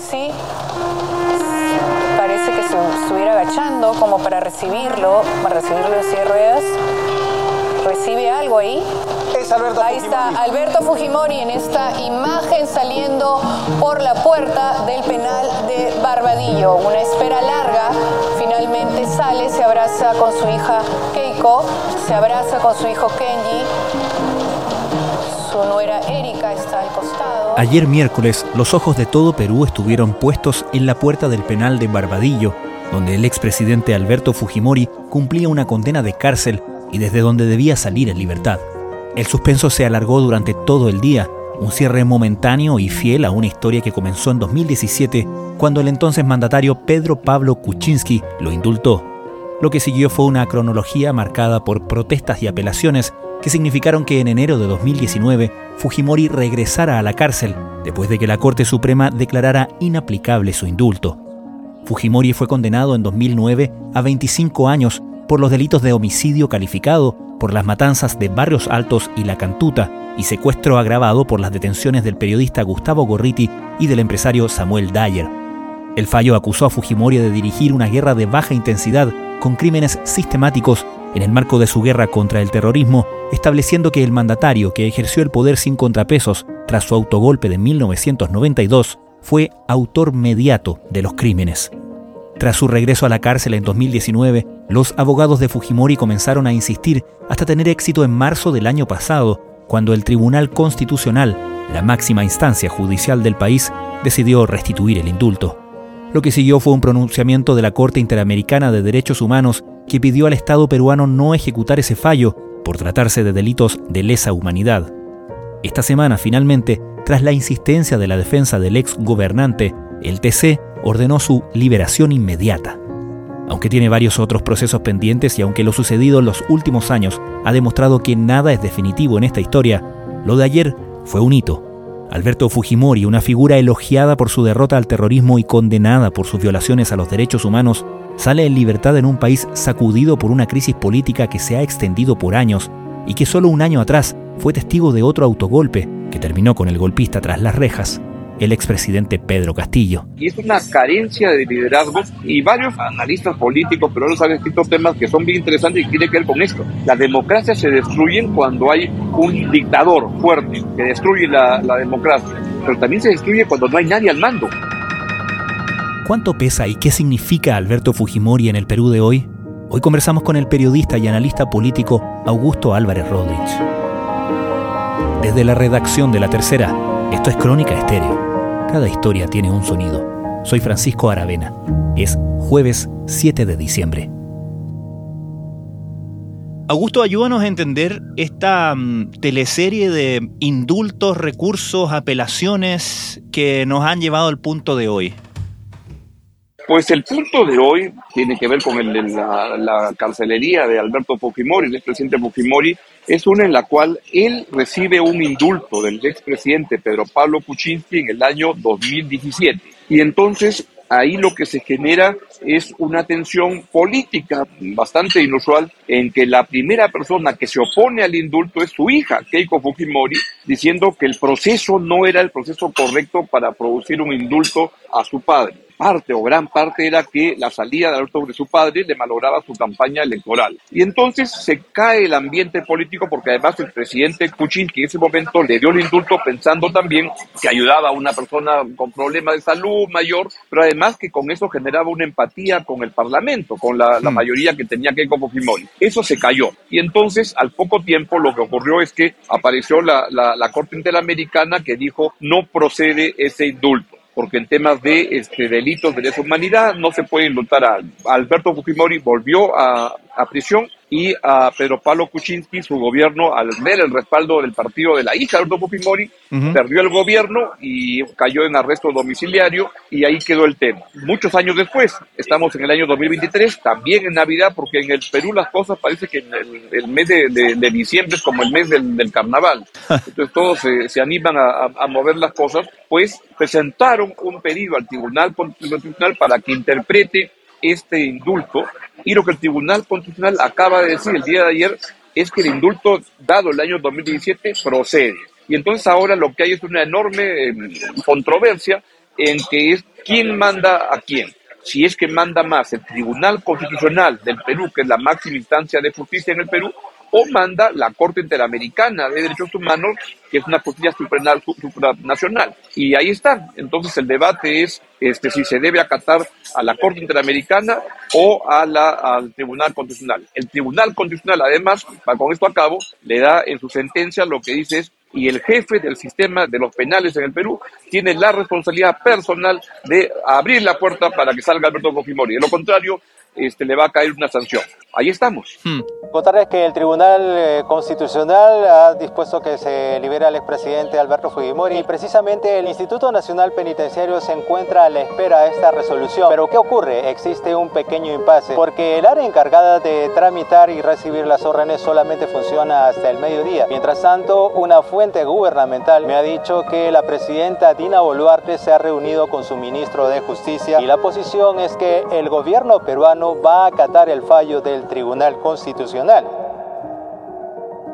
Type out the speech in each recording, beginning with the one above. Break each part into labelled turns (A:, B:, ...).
A: sí, sí. Parece que se estuviera agachando como para recibirlo, para recibirlo en silla Recibe algo ahí.
B: Es Alberto
A: Ahí está Alberto Fujimori en esta imagen saliendo por la puerta del penal de Barbadillo. Una espera larga. Finalmente sale, se abraza con su hija Keiko, se abraza con su hijo Kenji.
C: Ayer miércoles, los ojos de todo Perú estuvieron puestos en la puerta del penal de Barbadillo, donde el expresidente Alberto Fujimori cumplía una condena de cárcel y desde donde debía salir en libertad. El suspenso se alargó durante todo el día, un cierre momentáneo y fiel a una historia que comenzó en 2017, cuando el entonces mandatario Pedro Pablo Kuczynski lo indultó. Lo que siguió fue una cronología marcada por protestas y apelaciones que significaron que en enero de 2019 Fujimori regresara a la cárcel después de que la Corte Suprema declarara inaplicable su indulto. Fujimori fue condenado en 2009 a 25 años por los delitos de homicidio calificado, por las matanzas de Barrios Altos y La Cantuta y secuestro agravado por las detenciones del periodista Gustavo Gorriti y del empresario Samuel Dyer. El fallo acusó a Fujimori de dirigir una guerra de baja intensidad con crímenes sistemáticos en el marco de su guerra contra el terrorismo, estableciendo que el mandatario que ejerció el poder sin contrapesos tras su autogolpe de 1992 fue autor mediato de los crímenes. Tras su regreso a la cárcel en 2019, los abogados de Fujimori comenzaron a insistir hasta tener éxito en marzo del año pasado, cuando el Tribunal Constitucional, la máxima instancia judicial del país, decidió restituir el indulto. Lo que siguió fue un pronunciamiento de la Corte Interamericana de Derechos Humanos que pidió al Estado peruano no ejecutar ese fallo por tratarse de delitos de lesa humanidad. Esta semana, finalmente, tras la insistencia de la defensa del ex gobernante, el TC ordenó su liberación inmediata. Aunque tiene varios otros procesos pendientes y aunque lo sucedido en los últimos años ha demostrado que nada es definitivo en esta historia, lo de ayer fue un hito. Alberto Fujimori, una figura elogiada por su derrota al terrorismo y condenada por sus violaciones a los derechos humanos, sale en libertad en un país sacudido por una crisis política que se ha extendido por años y que solo un año atrás fue testigo de otro autogolpe que terminó con el golpista tras las rejas el expresidente Pedro Castillo.
D: Y es una carencia de liderazgo y varios analistas políticos, pero han escrito temas que son bien interesantes y tienen que ver con esto. Las democracias se destruyen cuando hay un dictador fuerte que destruye la, la democracia, pero también se destruye cuando no hay nadie al mando.
C: ¿Cuánto pesa y qué significa Alberto Fujimori en el Perú de hoy? Hoy conversamos con el periodista y analista político Augusto Álvarez Rodríguez. Desde la redacción de La Tercera, esto es Crónica Estéreo. Cada historia tiene un sonido. Soy Francisco Aravena. Es jueves 7 de diciembre. Augusto, ayúdanos a entender esta mm, teleserie de indultos, recursos, apelaciones que nos han llevado al punto de hoy.
D: Pues el punto de hoy tiene que ver con la, carcelería de Alberto Fujimori, el expresidente Fujimori, es una en la cual él recibe un indulto del expresidente Pedro Pablo Kuczynski en el año 2017. Y entonces ahí lo que se genera es una tensión política bastante inusual en que la primera persona que se opone al indulto es su hija, Keiko Fujimori, diciendo que el proceso no era el proceso correcto para producir un indulto a su padre parte o gran parte era que la salida de Alberto de su padre le malograba su campaña electoral. Y entonces se cae el ambiente político porque además el presidente Kuczynski en ese momento le dio el indulto pensando también que ayudaba a una persona con problemas de salud mayor, pero además que con eso generaba una empatía con el Parlamento, con la, hmm. mayoría que tenía que como. Eso se cayó. Y entonces al poco tiempo lo que ocurrió es que apareció la, la Corte Interamericana que dijo no procede ese indulto porque en temas de este, delitos de lesa humanidad no se puede indultar a Alberto Fujimori, volvió a, a prisión y a Pedro Pablo Kuczynski, su gobierno, al ver el respaldo del partido de la hija de Alberto Fujimori, perdió el gobierno y cayó en arresto domiciliario y ahí quedó el tema. Muchos años después, estamos en el año 2023, también en Navidad, porque en el Perú las cosas parece que el, mes de, diciembre es como el mes del, carnaval. Entonces todos se, animan a, a, mover las cosas, pues presentaron un pedido al Tribunal Constitucional para que interprete este indulto y lo que el Tribunal Constitucional acaba de decir el día de ayer es que el indulto dado el año 2017 procede. Y entonces ahora lo que hay es una enorme em, controversia en que es quién manda a quién. Si es que manda más el Tribunal Constitucional del Perú, que es la máxima instancia de justicia en el Perú, o manda la Corte Interamericana de Derechos Humanos, que es una justicia supranacional. Y ahí está. Entonces el debate es este, si se debe acatar a la Corte Interamericana o a la, al Tribunal Constitucional. El Tribunal Constitucional, además, con esto a cabo, le da en su sentencia lo que dice es y el jefe del sistema de los penales en el Perú tiene la responsabilidad personal de abrir la puerta para que salga Alberto Fujimori. De lo contrario, este, le va a caer una sanción. Ahí estamos.
B: Hmm. Contarles que el Tribunal eh, Constitucional ha dispuesto que se libere al expresidente Alberto Fujimori y precisamente el Instituto Nacional Penitenciario se encuentra a la espera de esta resolución. Pero ¿qué ocurre? Existe un pequeño impasse porque el área encargada de tramitar y recibir las órdenes solamente funciona hasta el mediodía. Mientras tanto, una fuente gubernamental me ha dicho que la presidenta Dina Boluarte se ha reunido con su ministro de Justicia y la posición es que el gobierno peruano va a acatar el fallo del Tribunal Constitucional.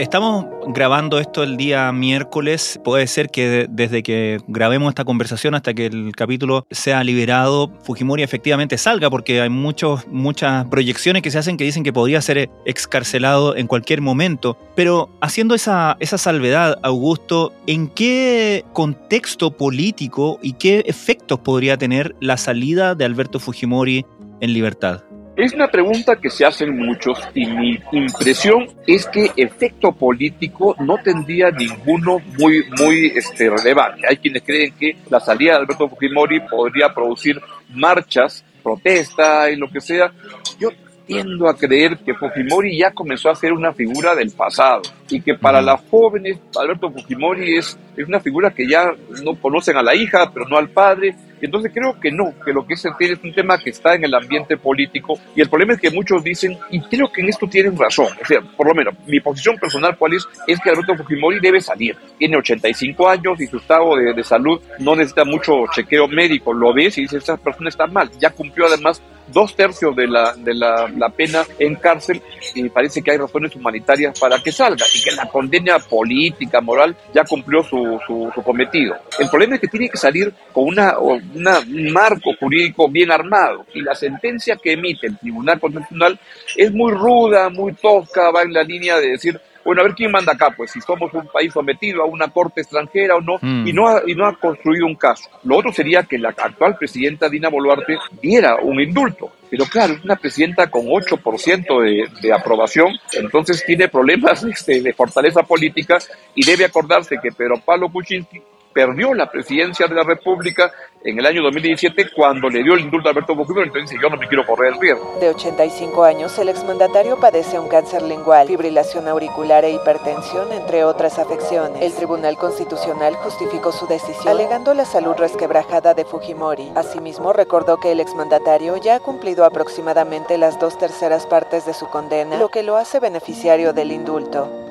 C: Estamos grabando esto el día miércoles. Puede ser que desde que grabemos esta conversación hasta que el capítulo sea liberado, Fujimori efectivamente salga, porque hay muchos, muchas proyecciones que se hacen que dicen que podría ser excarcelado en cualquier momento. Pero haciendo esa, esa salvedad, Augusto, ¿en qué contexto político y qué efectos podría tener la salida de Alberto Fujimori en libertad?
D: Es una pregunta que se hacen muchos y mi impresión es que efecto político no tendría ninguno muy, muy este, relevante. Hay quienes creen que la salida de Alberto Fujimori podría producir marchas, protesta y lo que sea. Yo tiendo a creer que Fujimori ya comenzó a ser una figura del pasado y que para las jóvenes Alberto Fujimori es, es una figura que ya no conocen a la hija, pero no al padre, entonces creo que no, que lo que es es un tema que está en el ambiente político y el problema es que muchos dicen, y creo que en esto tienen razón, o sea, por lo menos mi posición personal cuál es, es que Alberto Fujimori debe salir. Tiene 85 años y su estado de, de salud no necesita mucho chequeo médico, lo ves y dices, esa persona está mal. Ya cumplió además dos tercios de la, de la, pena en cárcel y parece que hay razones humanitarias para que salga y que la condena política, moral, ya cumplió su, su, su cometido. El problema es que tiene que salir con una, un marco jurídico bien armado y la sentencia que emite el Tribunal Constitucional es muy ruda, muy tosca, va en la línea de decir bueno, a ver quién manda acá, pues si somos un país sometido a una corte extranjera o no, mm. y, no ha, y no ha construido un caso. Lo otro sería que la actual presidenta Dina Boluarte diera un indulto. Pero claro, es una presidenta con 8% de, de aprobación, entonces tiene problemas este, de fortaleza política y debe acordarse que Pedro Pablo Kuczynski perdió la presidencia de la República en el año 2017 cuando le dio el indulto a Alberto Fujimori, entonces yo no me quiero correr el riesgo.
E: De 85 años, el exmandatario padece un cáncer lingual, fibrilación auricular e hipertensión, entre otras afecciones. El Tribunal Constitucional justificó su decisión alegando la salud resquebrajada de Fujimori. Asimismo, recordó que el exmandatario ya ha cumplido aproximadamente las dos terceras partes de su condena, lo que lo hace beneficiario del indulto.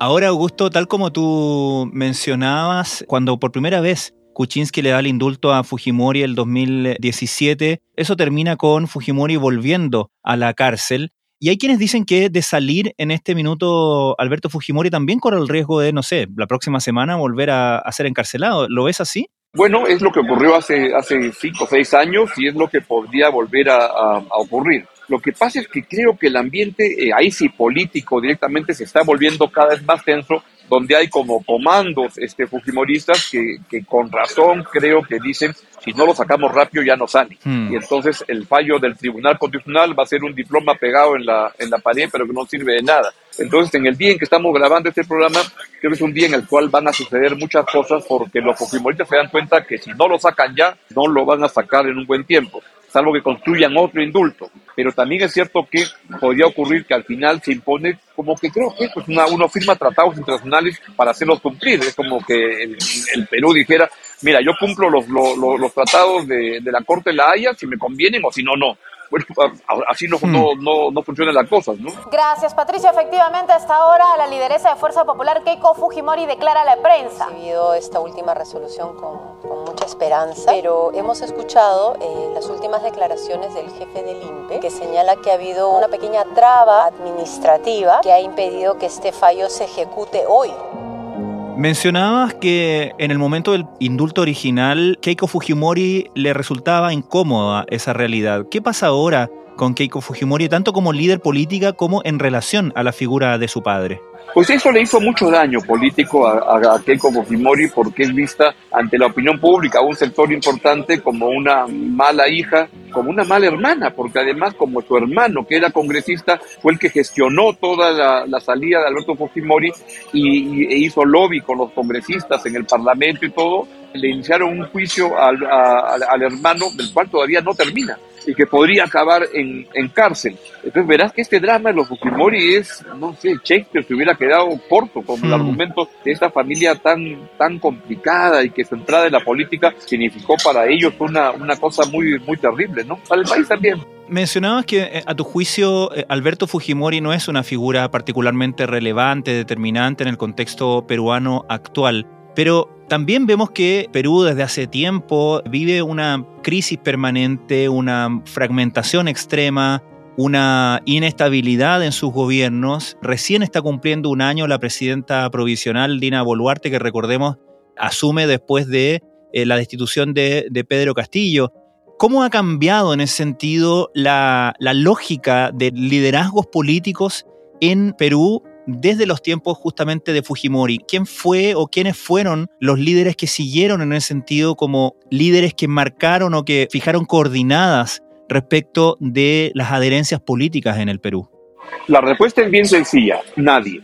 C: Ahora, Augusto, tal como tú mencionabas, cuando por primera vez Kuczynski le da el indulto a Fujimori el 2017, eso termina con Fujimori volviendo a la cárcel. Y hay quienes dicen que de salir en este minuto Alberto Fujimori también corre el riesgo de, no sé, la próxima semana volver a, ser encarcelado. ¿Lo ves así?
D: Bueno, es lo que ocurrió hace, hace cinco o seis años y es lo que podría volver a ocurrir. Lo que pasa es que creo que el ambiente, eh, ahí sí político directamente, se está volviendo cada vez más tenso, donde hay como comandos este, fujimoristas que, que con razón creo que dicen, si no lo sacamos rápido ya no sale. Hmm. Y entonces el fallo del Tribunal Constitucional va a ser un diploma pegado en la, en la pared, pero que no sirve de nada. Entonces, en el día en que estamos grabando este programa, creo que es un día en el cual van a suceder muchas cosas porque los fujimoristas se dan cuenta que si no lo sacan ya, no lo van a sacar en un buen tiempo salvo que construyan otro indulto. Pero también es cierto que podría ocurrir que al final se impone, como que creo que pues una, uno firma tratados internacionales para hacerlos cumplir. Es como que el, Perú dijera, mira, yo cumplo los, los, los tratados de, de, la Corte de la Haya si me convienen o si no, no bueno, así no, no, hmm. no, no, funcionan las cosas, ¿no?
A: Gracias, Patricia. Efectivamente, hasta ahora la lideresa de Fuerza Popular, Keiko Fujimori, declara a la prensa.
F: Recibido esta última resolución con, con mucha esperanza, pero hemos escuchado eh, las últimas declaraciones del jefe del INPE que señala que ha habido una pequeña traba administrativa que ha impedido que este fallo se ejecute hoy.
C: Mencionabas que en el momento del indulto original, Keiko Fujimori le resultaba incómoda esa realidad. ¿Qué pasa ahora con Keiko Fujimori, tanto como líder política como en relación a la figura de su padre?
D: Pues eso le hizo mucho daño político a, Keiko Fujimori porque es vista ante la opinión pública, un sector importante como una mala hija, como una mala hermana, porque además como su hermano, que era congresista, fue el que gestionó toda la, salida de Alberto Fujimori y, e hizo lobby con los congresistas en el Parlamento y todo, le iniciaron un juicio al hermano del cual todavía no termina y que podría acabar en, en, cárcel. Entonces verás que este drama de los Fujimori es, no sé, Shakespeare se hubiera quedado corto con el hmm. argumento de esta familia tan, tan complicada y que su entrada en la política significó para ellos una, una cosa muy, muy terrible, ¿no? Para el país también.
C: Mencionabas que eh, a tu juicio eh, Alberto Fujimori no es una figura particularmente relevante, determinante en el contexto peruano actual. Pero también vemos que Perú desde hace tiempo vive una crisis permanente, una fragmentación extrema, una inestabilidad en sus gobiernos. Recién está cumpliendo un año la presidenta provisional Dina Boluarte, que recordemos asume después de eh, la destitución de, Pedro Castillo. ¿Cómo ha cambiado en ese sentido la, la lógica de liderazgos políticos en Perú desde los tiempos justamente de Fujimori. ¿Quién fue o quiénes fueron los líderes que siguieron en ese sentido como líderes que marcaron o que fijaron coordinadas respecto de las adherencias políticas en el Perú?
D: La respuesta es bien sencilla, nadie.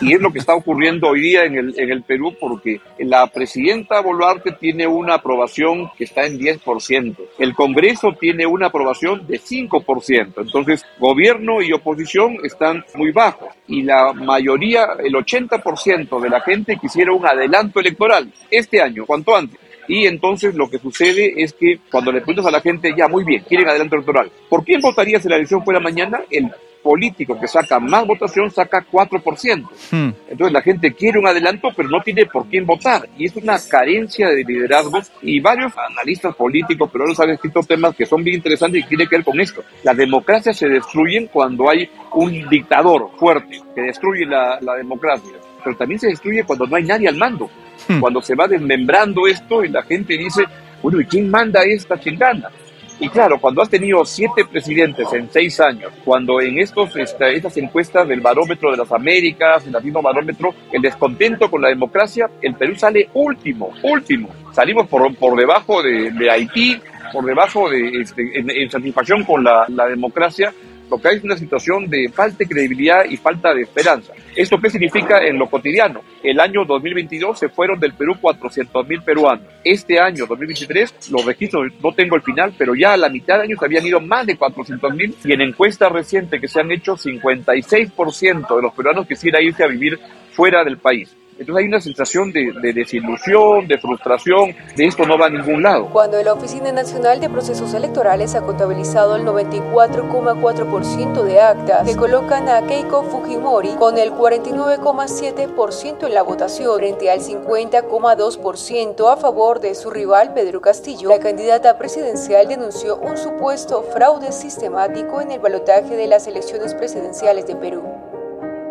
D: Y es lo que está ocurriendo hoy día en el, en el Perú porque la presidenta Boluarte tiene una aprobación que está en 10%. El Congreso tiene una aprobación de 5%. Entonces, gobierno y oposición están muy bajos. Y la mayoría, el 80% de la gente quisiera un adelanto electoral este año, cuanto antes. Y entonces lo que sucede es que cuando le preguntas a la gente, ya muy bien, quieren adelanto electoral. ¿Por quién votaría si la elección fuera mañana? El político que saca más votación saca 4%. Hmm. Entonces la gente quiere un adelanto, pero no tiene por quién votar. Y es una carencia de liderazgo. Y varios analistas políticos pero peruanos han escrito temas que son bien interesantes y tienen que ver con esto. Las democracias se destruyen cuando hay un dictador fuerte que destruye la, la democracia. Pero también se destruye cuando no hay nadie al mando. Hmm. Cuando se va desmembrando esto y la gente dice, bueno, ¿y quién manda esta chingada? Y claro, cuando has tenido siete presidentes en seis años, cuando en estos, estas encuestas del barómetro de las Américas, el latino barómetro, el descontento con la democracia, el Perú sale último, último. Salimos por, por debajo de, Haití, por debajo de, este, en, satisfacción con la democracia, lo que hay es una situación de falta de credibilidad y falta de esperanza. ¿Esto qué significa en lo cotidiano? El año 2022 se fueron del Perú 400 mil peruanos. Este año 2023, los registros, no tengo el final, pero ya a la mitad de año se habían ido más de 400 mil y en encuestas recientes que se han hecho, 56% de los peruanos quisiera irse a vivir fuera del país. Entonces hay una sensación de, desilusión, de frustración, de esto no va a ningún lado.
A: Cuando la Oficina Nacional de Procesos Electorales ha contabilizado el 94,4% de actas que colocan a Keiko Fujimori con el 49,7% en la votación frente al 50,2% a favor de su rival Pedro Castillo, la candidata presidencial denunció un supuesto fraude sistemático en el balotaje de las elecciones presidenciales de Perú.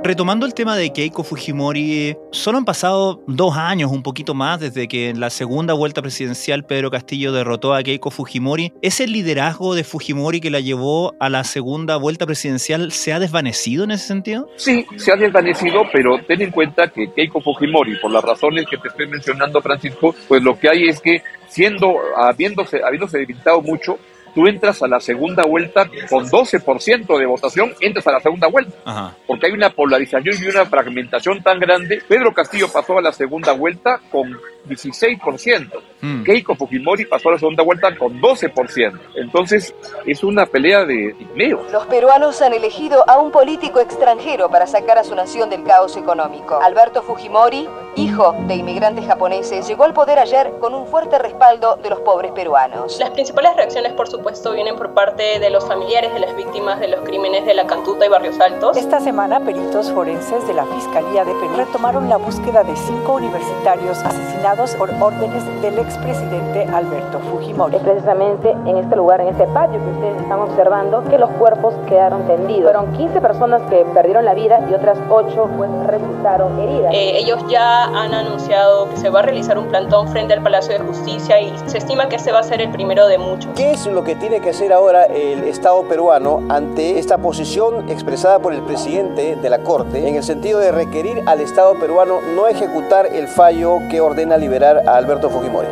C: Retomando el tema de Keiko Fujimori, solo han pasado dos años, un poquito más, desde que en la segunda vuelta presidencial Pedro Castillo derrotó a Keiko Fujimori. ¿Ese liderazgo de Fujimori que la llevó a la segunda vuelta presidencial se ha desvanecido en ese sentido?
D: Sí, se ha desvanecido, pero ten en cuenta que Keiko Fujimori, por las razones que te estoy mencionando, Francisco, pues lo que hay es que siendo, habiéndose, habiéndose debilitado mucho, tú entras a la segunda vuelta con 12% de votación, entras a la segunda vuelta. Porque hay una polarización y una fragmentación tan grande. Pedro Castillo pasó a la segunda vuelta con 16%. Hmm. Keiko Fujimori pasó a la segunda vuelta con 12%. Entonces, es una pelea de dinero.
A: Los peruanos han elegido a un político extranjero para sacar a su nación del caos económico. Alberto Fujimori, hijo de inmigrantes japoneses, llegó al poder ayer con un fuerte respaldo de los pobres peruanos.
G: Las principales reacciones, por supuesto, vienen por parte de los familiares de las víctimas de los crímenes de la Cantuta y Barrios Altos.
H: Esta semana, peritos forenses de la Fiscalía de Perú retomaron la búsqueda de cinco universitarios asesinados
E: por órdenes del expresidente Alberto Fujimori.
H: Es precisamente en este lugar, en este patio que ustedes están observando, que los cuerpos quedaron tendidos. Fueron 15 personas que perdieron la vida y otras 8 pues, resultaron heridas.
G: Eh, ellos ya han anunciado que se va a realizar un plantón frente al Palacio de Justicia y se estima que este va a ser el primero de muchos.
I: ¿Qué es lo que tiene que hacer ahora el Estado peruano ante esta posición expresada por el presidente de la Corte en el sentido de requerir al Estado peruano no ejecutar el fallo que ordena liberar a Alberto Fujimori?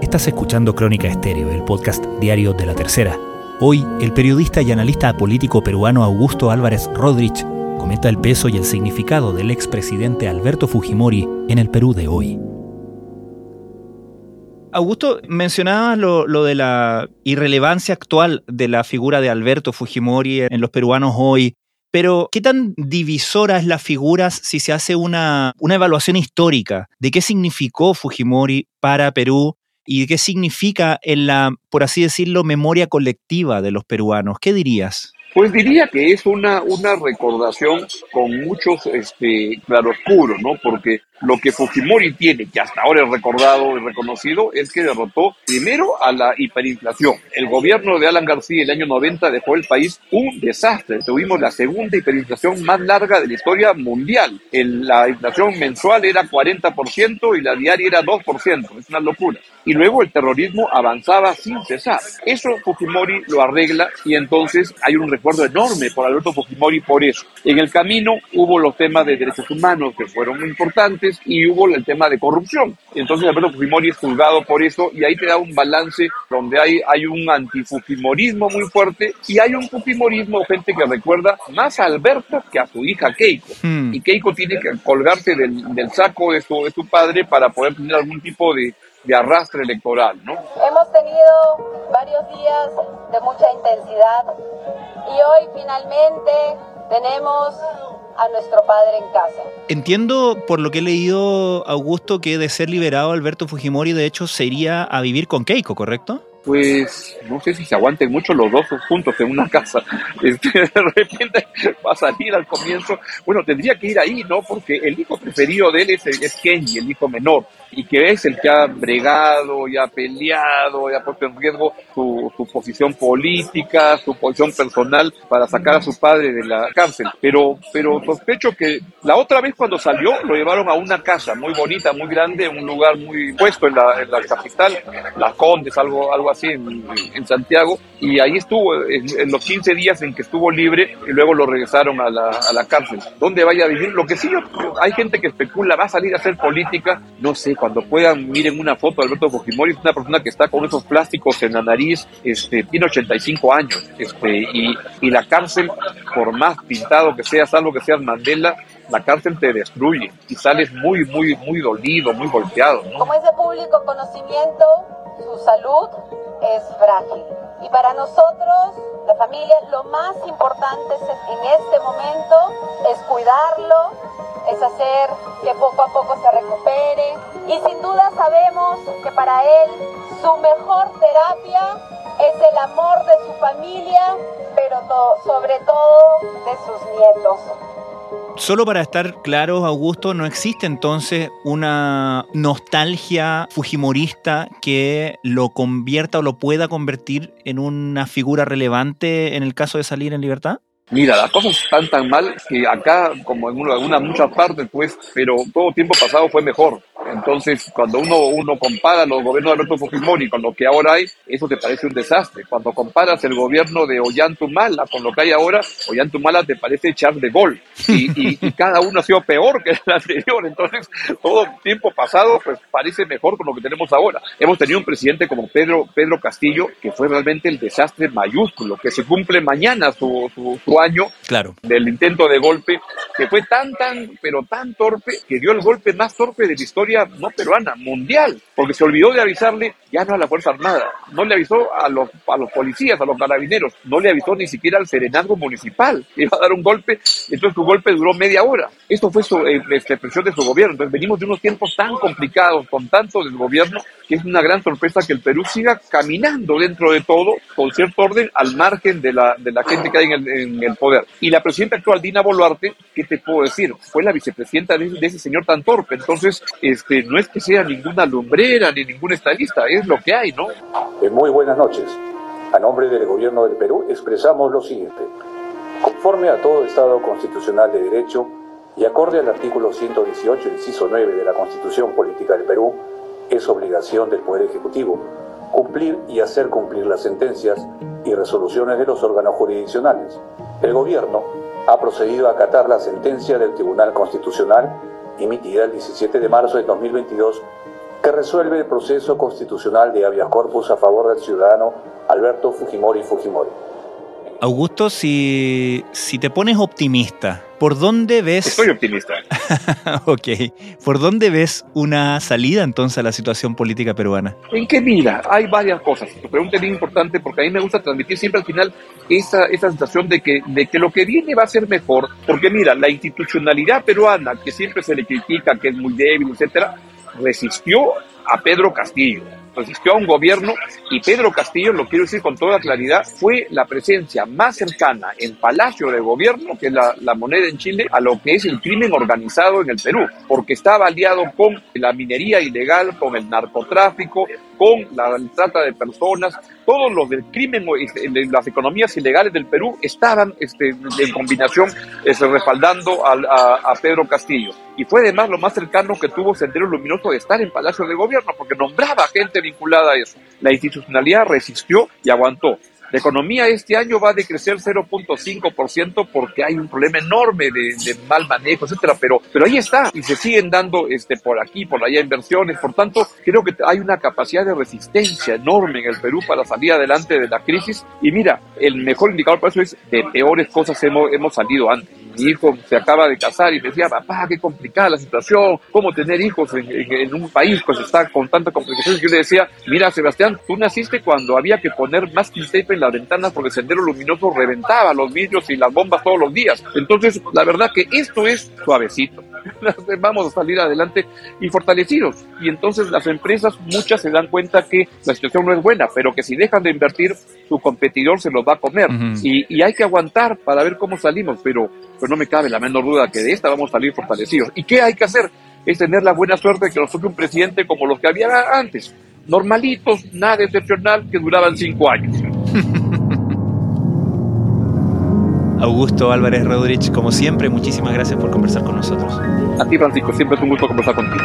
C: Estás escuchando Crónica Estéreo, el podcast diario de la Tercera. Hoy, el periodista y analista político peruano Augusto Álvarez Rodríguez comenta el peso y el significado del expresidente Alberto Fujimori en el Perú de hoy. Augusto, mencionabas lo, de la irrelevancia actual de la figura de Alberto Fujimori en los peruanos hoy, pero ¿qué tan divisora es la figura si se hace una, una evaluación histórica de qué significó Fujimori para Perú y qué significa en la, por así decirlo, memoria colectiva de los peruanos? ¿Qué dirías?
D: Pues diría que es una, una recordación con muchos este, claroscuros, ¿no? Porque lo que Fujimori tiene, que hasta ahora es recordado y reconocido, es que derrotó primero a la hiperinflación. El gobierno de Alan García el año 90 dejó el país un desastre. Tuvimos la segunda hiperinflación más larga de la historia mundial. La inflación mensual era 40% y la diaria era 2%. Es una locura. Y luego el terrorismo avanzaba sin cesar. Eso Fujimori lo arregla y entonces hay un recuerdo enorme por Alberto Fujimori por eso. En el camino hubo los temas de derechos humanos que fueron muy importantes y hubo el tema de corrupción. Entonces Alberto Fujimori es juzgado por eso y ahí te da un balance donde hay, hay un antifujimorismo muy fuerte y hay un fujimorismo, gente que recuerda más a Alberto que a su hija Keiko. Hmm. Y Keiko tiene que colgarse del, del saco de su, de su padre para poder tener algún tipo de, de arrastre electoral, ¿no?
J: Hemos tenido varios días de mucha intensidad y hoy finalmente tenemos a nuestro padre en casa.
C: Entiendo por lo que he leído, Augusto, que de ser liberado Alberto Fujimori, de hecho, se iría a vivir con Keiko, ¿correcto?
D: Pues no sé si se aguanten mucho los dos juntos en una casa. Este, de repente va a salir al comienzo. Bueno, tendría que ir ahí, ¿no? Porque el hijo preferido de él es, es Kenji, el hijo menor, y que es el que ha bregado y ha peleado y ha puesto en riesgo su, su posición política, su posición personal para sacar a su padre de la cárcel. Pero, pero sospecho que la otra vez cuando salió lo llevaron a una casa muy bonita, muy grande, un lugar muy puesto en la, en la capital, Las Condes, algo, algo así en, en, Santiago, y ahí estuvo en, los 15 días en que estuvo libre y luego lo regresaron a la, a la cárcel. ¿Dónde vaya a vivir? Lo que sí, hay gente que especula, va a salir a hacer política, no sé, cuando puedan, miren una foto de Alberto Fujimori, es una persona que está con esos plásticos en la nariz, este, tiene 85 años, este, y, y la cárcel, por más pintado que seas, salvo que seas Mandela, la cárcel te destruye y sales muy, muy, muy dolido, muy golpeado. ¿no?
J: Como es de público conocimiento, su salud es frágil. Y para nosotros, la familia, lo más importante en este momento es cuidarlo, es hacer que poco a poco se recupere. Y sin duda sabemos que para él su mejor terapia es el amor de su familia, pero sobre todo de sus nietos.
C: Solo para estar claros, Augusto, no existe entonces una nostalgia fujimorista que lo convierta o lo pueda convertir en una figura relevante en el caso de salir en libertad?
D: Mira, las cosas están tan mal que acá, como en algunas muchas partes, pues, pero todo tiempo pasado fue mejor. Entonces, cuando uno, uno compara los gobiernos de Alberto Fujimori con lo que ahora hay, eso te parece un desastre. Cuando comparas el gobierno de Ollantumala con lo que hay ahora, Ollantumala te parece echar de gol. Y, y, y, cada uno ha sido peor que el anterior. Entonces, todo tiempo pasado, pues parece mejor con lo que tenemos ahora. Hemos tenido un presidente como Pedro, Pedro Castillo, que fue realmente el desastre mayúsculo, que se cumple mañana su, su, su año
C: claro.
D: del intento de golpe, que fue tan, tan, pero tan torpe, que dio el golpe más torpe de la historia no peruana, mundial, porque se olvidó de avisarle ya no a la Fuerza Armada, no le avisó a los, a los policías, a los carabineros, no le avisó ni siquiera al serenazgo municipal, iba a dar un golpe, entonces su golpe duró media hora. Esto fue su, eh, la expresión de su gobierno. Entonces venimos de unos tiempos tan complicados, con tanto desgobierno, que es una gran sorpresa que el Perú siga caminando dentro de todo, con cierto orden, al margen de la, de la gente que hay en el, en el poder. Y la presidenta actual, Dina Boluarte, ¿qué te puedo decir? Fue la vicepresidenta de, ese señor tan torpe. Entonces, este, este, no es que sea ninguna lumbrera ni ningún estadista, es lo que hay, ¿no?
K: Eh, muy buenas noches. A nombre del Gobierno del Perú expresamos lo siguiente. Conforme a todo Estado constitucional de derecho y acorde al artículo 118, inciso 9 de la Constitución Política del Perú, es obligación del Poder Ejecutivo cumplir y hacer cumplir las sentencias y resoluciones de los órganos jurisdiccionales. El Gobierno ha procedido a acatar la sentencia del Tribunal Constitucional emitida el 17 de marzo de 2022 que resuelve el proceso constitucional de habeas corpus a favor del ciudadano Alberto Fujimori Fujimori.
C: Augusto, si, si te pones optimista, ¿por dónde ves...
D: Estoy optimista.
C: ok. ¿Por dónde ves una salida entonces a la situación política peruana?
D: ¿En qué mira? Hay varias cosas. Tu pregunta es bien importante porque a mí me gusta transmitir siempre al final esa, esa sensación de que, de que lo que viene va a ser mejor. Porque mira, la institucionalidad peruana, que siempre se le critica, que es muy débil, etcétera, resistió a Pedro Castillo resistió a un gobierno y Pedro Castillo, lo quiero decir con toda claridad, fue la presencia más cercana en Palacio de Gobierno, que es la, la, moneda en Chile, a lo que es el crimen organizado en el Perú, porque estaba aliado con la minería ilegal, con el narcotráfico, con la trata de personas, todos los del crimen, las economías ilegales del Perú estaban este, en combinación este, respaldando a, a, a, Pedro Castillo. Y fue además lo más cercano que tuvo Sendero Luminoso de estar en Palacio de Gobierno, porque nombraba gente vinculada a eso. La institucionalidad resistió y aguantó. La economía este año va a decrecer 0.5% porque hay un problema enorme de, de, mal manejo, etcétera, pero, pero ahí está y se siguen dando este, por aquí, por allá inversiones. Por tanto, creo que hay una capacidad de resistencia enorme en el Perú para salir adelante de la crisis. Y mira, el mejor indicador para eso es de peores cosas hemos, hemos salido antes mi hijo se acaba de casar y me decía, papá, qué complicada la situación, cómo tener hijos en, un país pues está con tanta complicación. Yo le decía, mira, Sebastián, tú naciste cuando había que poner más tape en las ventanas porque el sendero luminoso reventaba los vidrios y las bombas todos los días. Entonces, la verdad que esto es suavecito. Vamos a salir adelante y fortalecidos. Y entonces las empresas, muchas se dan cuenta que la situación no es buena, pero que si dejan de invertir, su competidor se los va a comer. Uh -huh. y, y hay que aguantar para ver cómo salimos, pero pero no me cabe la menor duda que de esta vamos a salir fortalecidos. ¿Y qué hay que hacer? Es tener la buena suerte de que nos toque un presidente como los que había antes, normalitos, nada excepcional, que duraban cinco años.
C: Augusto Álvarez Rodríguez, como siempre, muchísimas gracias por conversar con nosotros.
D: A ti, Francisco, siempre es un gusto conversar contigo.